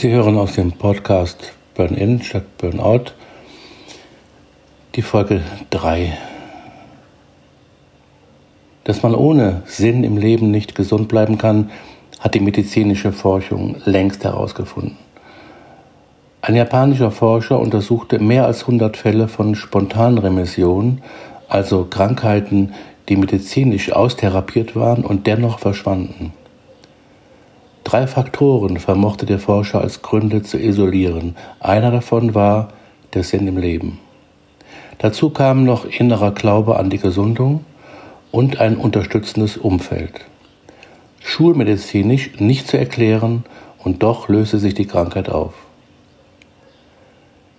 Sie hören aus dem Podcast Burn-In statt Burnout die Folge 3. Dass man ohne Sinn im Leben nicht gesund bleiben kann, hat die medizinische Forschung längst herausgefunden. Ein japanischer Forscher untersuchte mehr als 100 Fälle von Spontanremission, also Krankheiten, die medizinisch austherapiert waren und dennoch verschwanden. Drei Faktoren vermochte der Forscher als Gründe zu isolieren. Einer davon war der Sinn im Leben. Dazu kam noch innerer Glaube an die Gesundung und ein unterstützendes Umfeld. Schulmedizinisch nicht zu erklären und doch löste sich die Krankheit auf.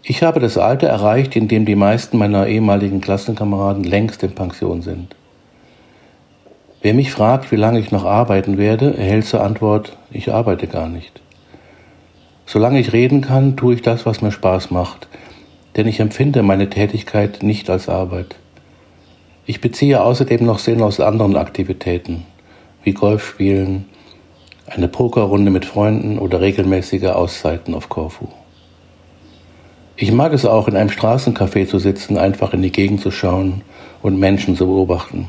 Ich habe das Alter erreicht, in dem die meisten meiner ehemaligen Klassenkameraden längst in Pension sind. Wer mich fragt, wie lange ich noch arbeiten werde, erhält zur Antwort, ich arbeite gar nicht. Solange ich reden kann, tue ich das, was mir Spaß macht, denn ich empfinde meine Tätigkeit nicht als Arbeit. Ich beziehe außerdem noch Sinn aus anderen Aktivitäten, wie Golfspielen, eine Pokerrunde mit Freunden oder regelmäßige Auszeiten auf Korfu. Ich mag es auch, in einem Straßencafé zu sitzen, einfach in die Gegend zu schauen und Menschen zu beobachten.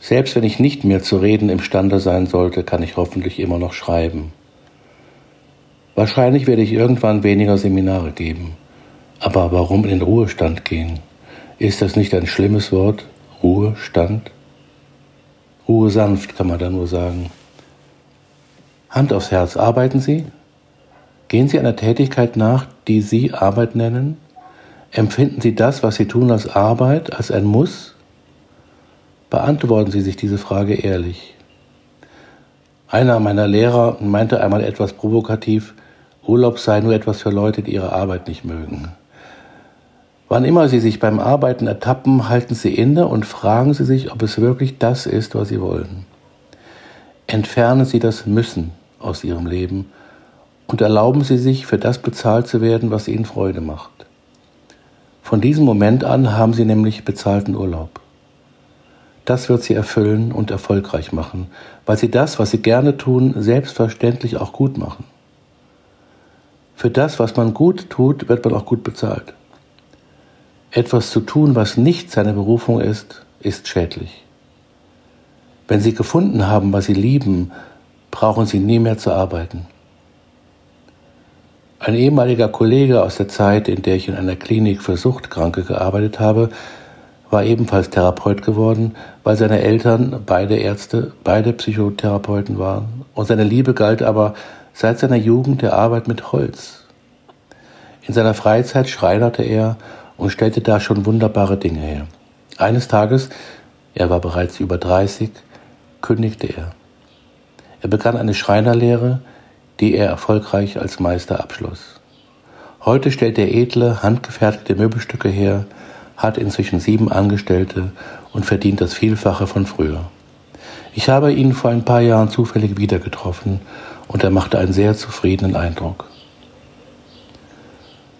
Selbst wenn ich nicht mehr zu reden imstande sein sollte, kann ich hoffentlich immer noch schreiben. Wahrscheinlich werde ich irgendwann weniger Seminare geben. Aber warum in den Ruhestand gehen? Ist das nicht ein schlimmes Wort? Ruhestand? Ruhe sanft, kann man da nur sagen. Hand aufs Herz, arbeiten Sie? Gehen Sie einer Tätigkeit nach, die Sie Arbeit nennen? Empfinden Sie das, was Sie tun, als Arbeit, als ein Muss? Beantworten Sie sich diese Frage ehrlich. Einer meiner Lehrer meinte einmal etwas provokativ, Urlaub sei nur etwas für Leute, die ihre Arbeit nicht mögen. Wann immer Sie sich beim Arbeiten ertappen, halten Sie inne und fragen Sie sich, ob es wirklich das ist, was Sie wollen. Entfernen Sie das Müssen aus Ihrem Leben und erlauben Sie sich, für das bezahlt zu werden, was Ihnen Freude macht. Von diesem Moment an haben Sie nämlich bezahlten Urlaub. Das wird sie erfüllen und erfolgreich machen, weil sie das, was sie gerne tun, selbstverständlich auch gut machen. Für das, was man gut tut, wird man auch gut bezahlt. Etwas zu tun, was nicht seine Berufung ist, ist schädlich. Wenn Sie gefunden haben, was Sie lieben, brauchen Sie nie mehr zu arbeiten. Ein ehemaliger Kollege aus der Zeit, in der ich in einer Klinik für Suchtkranke gearbeitet habe, war ebenfalls Therapeut geworden, weil seine Eltern beide Ärzte, beide Psychotherapeuten waren. Und seine Liebe galt aber seit seiner Jugend der Arbeit mit Holz. In seiner Freizeit schreinerte er und stellte da schon wunderbare Dinge her. Eines Tages, er war bereits über 30, kündigte er. Er begann eine Schreinerlehre, die er erfolgreich als Meister abschloss. Heute stellt er edle, handgefertigte Möbelstücke her, hat inzwischen sieben Angestellte und verdient das Vielfache von früher. Ich habe ihn vor ein paar Jahren zufällig wieder getroffen und er machte einen sehr zufriedenen Eindruck.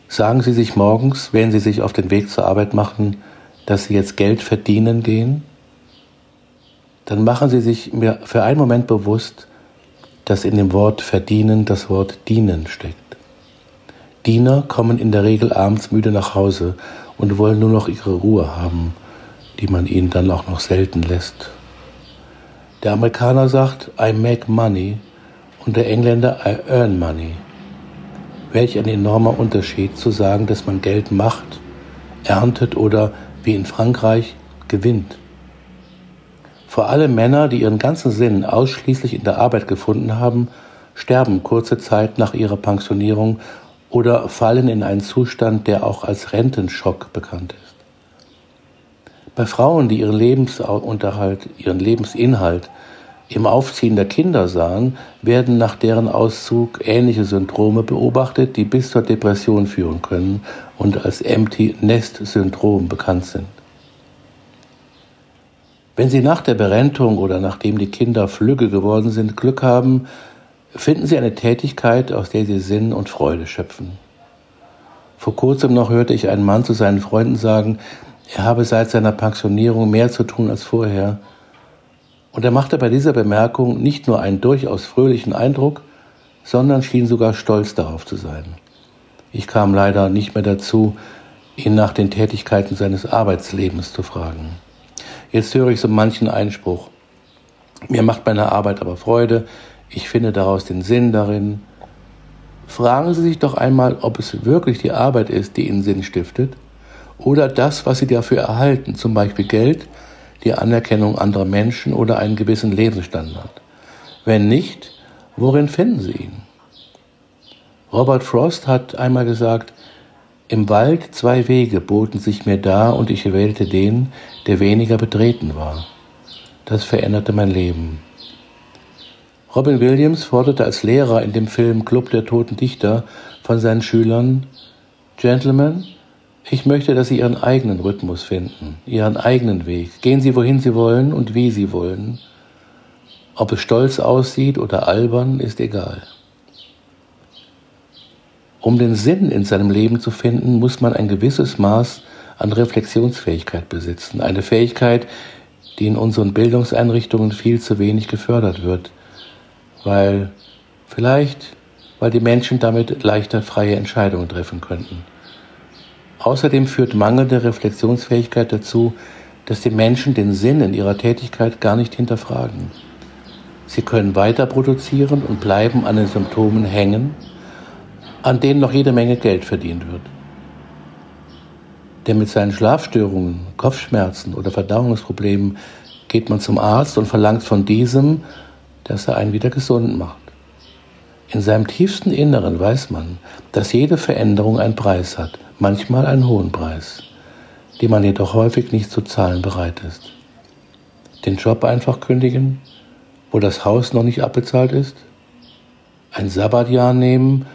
Sagen Sie sich morgens, wenn Sie sich auf den Weg zur Arbeit machen, dass Sie jetzt Geld verdienen gehen? Dann machen Sie sich mir für einen Moment bewusst, dass in dem Wort verdienen das Wort dienen steckt. Diener kommen in der Regel abends müde nach Hause und wollen nur noch ihre Ruhe haben, die man ihnen dann auch noch selten lässt. Der Amerikaner sagt, I make money und der Engländer, I earn money. Welch ein enormer Unterschied zu sagen, dass man Geld macht, erntet oder, wie in Frankreich, gewinnt. Vor allem Männer, die ihren ganzen Sinn ausschließlich in der Arbeit gefunden haben, sterben kurze Zeit nach ihrer Pensionierung oder fallen in einen Zustand, der auch als Rentenschock bekannt ist. Bei Frauen, die ihren Lebensunterhalt, ihren Lebensinhalt im Aufziehen der Kinder sahen, werden nach deren Auszug ähnliche Syndrome beobachtet, die bis zur Depression führen können und als Empty Nest Syndrom bekannt sind. Wenn Sie nach der Berentung oder nachdem die Kinder flügge geworden sind, Glück haben, Finden Sie eine Tätigkeit, aus der Sie Sinn und Freude schöpfen. Vor kurzem noch hörte ich einen Mann zu seinen Freunden sagen, er habe seit seiner Pensionierung mehr zu tun als vorher. Und er machte bei dieser Bemerkung nicht nur einen durchaus fröhlichen Eindruck, sondern schien sogar stolz darauf zu sein. Ich kam leider nicht mehr dazu, ihn nach den Tätigkeiten seines Arbeitslebens zu fragen. Jetzt höre ich so manchen Einspruch. Mir macht meine Arbeit aber Freude, ich finde daraus den Sinn darin. Fragen Sie sich doch einmal, ob es wirklich die Arbeit ist, die Ihnen Sinn stiftet, oder das, was Sie dafür erhalten, zum Beispiel Geld, die Anerkennung anderer Menschen oder einen gewissen Lebensstandard. Wenn nicht, worin finden Sie ihn? Robert Frost hat einmal gesagt, im Wald zwei Wege boten sich mir dar und ich wählte den, der weniger betreten war. Das veränderte mein Leben. Robin Williams forderte als Lehrer in dem Film Club der toten Dichter von seinen Schülern, Gentlemen, ich möchte, dass Sie Ihren eigenen Rhythmus finden, Ihren eigenen Weg. Gehen Sie, wohin Sie wollen und wie Sie wollen. Ob es stolz aussieht oder albern, ist egal. Um den Sinn in seinem Leben zu finden, muss man ein gewisses Maß an Reflexionsfähigkeit besitzen. Eine Fähigkeit, die in unseren Bildungseinrichtungen viel zu wenig gefördert wird, weil vielleicht, weil die Menschen damit leichter freie Entscheidungen treffen könnten. Außerdem führt mangelnde Reflexionsfähigkeit dazu, dass die Menschen den Sinn in ihrer Tätigkeit gar nicht hinterfragen. Sie können weiter produzieren und bleiben an den Symptomen hängen, an denen noch jede Menge Geld verdient wird. Denn mit seinen Schlafstörungen, Kopfschmerzen oder Verdauungsproblemen geht man zum Arzt und verlangt von diesem, dass er einen wieder gesund macht. In seinem tiefsten Inneren weiß man, dass jede Veränderung einen Preis hat, manchmal einen hohen Preis, den man jedoch häufig nicht zu zahlen bereit ist. Den Job einfach kündigen, wo das Haus noch nicht abbezahlt ist? Ein Sabbatjahr nehmen,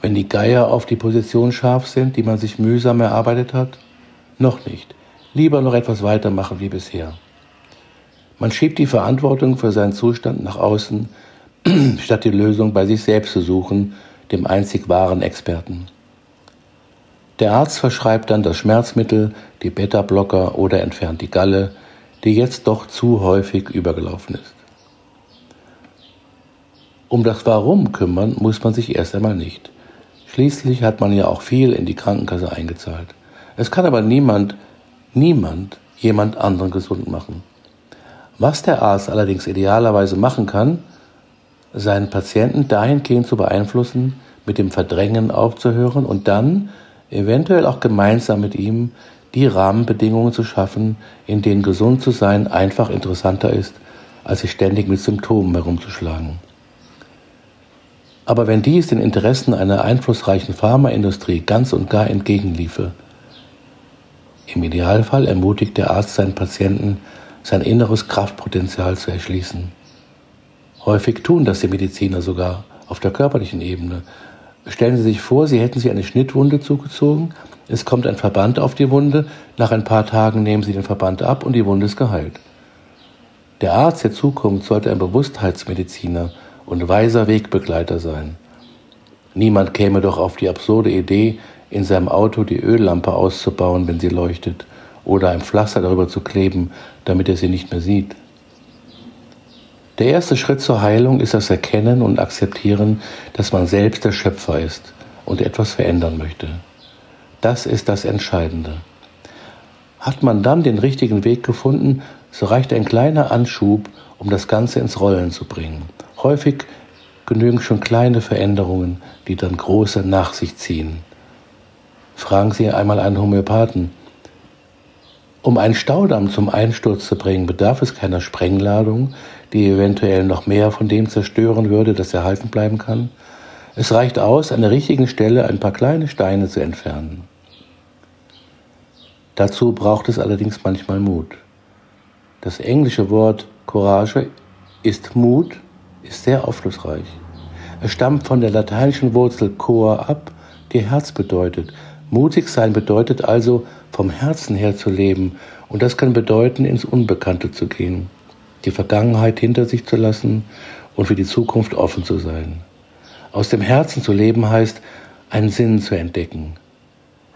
wenn die Geier auf die Position scharf sind, die man sich mühsam erarbeitet hat? Noch nicht. Lieber noch etwas weitermachen wie bisher. Man schiebt die Verantwortung für seinen Zustand nach außen, statt die Lösung bei sich selbst zu suchen, dem einzig wahren Experten. Der Arzt verschreibt dann das Schmerzmittel, die Beta-Blocker oder entfernt die Galle, die jetzt doch zu häufig übergelaufen ist. Um das Warum kümmern muss man sich erst einmal nicht. Schließlich hat man ja auch viel in die Krankenkasse eingezahlt. Es kann aber niemand, niemand jemand anderen gesund machen. Was der Arzt allerdings idealerweise machen kann, seinen Patienten dahingehend zu beeinflussen, mit dem Verdrängen aufzuhören und dann eventuell auch gemeinsam mit ihm die Rahmenbedingungen zu schaffen, in denen gesund zu sein einfach interessanter ist, als sich ständig mit Symptomen herumzuschlagen. Aber wenn dies den Interessen einer einflussreichen Pharmaindustrie ganz und gar entgegenliefe, im Idealfall ermutigt der Arzt seinen Patienten, sein inneres Kraftpotenzial zu erschließen. Häufig tun das die Mediziner sogar auf der körperlichen Ebene. Stellen Sie sich vor, Sie hätten sich eine Schnittwunde zugezogen, es kommt ein Verband auf die Wunde, nach ein paar Tagen nehmen Sie den Verband ab und die Wunde ist geheilt. Der Arzt der Zukunft sollte ein Bewusstheitsmediziner und weiser Wegbegleiter sein. Niemand käme doch auf die absurde Idee, in seinem Auto die Öllampe auszubauen, wenn sie leuchtet, oder ein Pflaster darüber zu kleben, damit er sie nicht mehr sieht. Der erste Schritt zur Heilung ist das Erkennen und Akzeptieren, dass man selbst der Schöpfer ist und etwas verändern möchte. Das ist das Entscheidende. Hat man dann den richtigen Weg gefunden, so reicht ein kleiner Anschub, um das Ganze ins Rollen zu bringen. Häufig genügen schon kleine Veränderungen, die dann große nach sich ziehen. Fragen Sie einmal einen Homöopathen. Um einen Staudamm zum Einsturz zu bringen, bedarf es keiner Sprengladung, die eventuell noch mehr von dem zerstören würde, das erhalten bleiben kann. Es reicht aus, an der richtigen Stelle ein paar kleine Steine zu entfernen. Dazu braucht es allerdings manchmal Mut. Das englische Wort Courage ist Mut ist sehr aufschlussreich. Es stammt von der lateinischen Wurzel cor ab, die Herz bedeutet. Mutig sein bedeutet also, vom Herzen her zu leben, und das kann bedeuten, ins Unbekannte zu gehen, die Vergangenheit hinter sich zu lassen und für die Zukunft offen zu sein. Aus dem Herzen zu leben heißt, einen Sinn zu entdecken.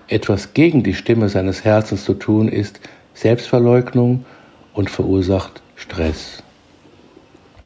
Etwas gegen die Stimme seines Herzens zu tun ist Selbstverleugnung und verursacht Stress.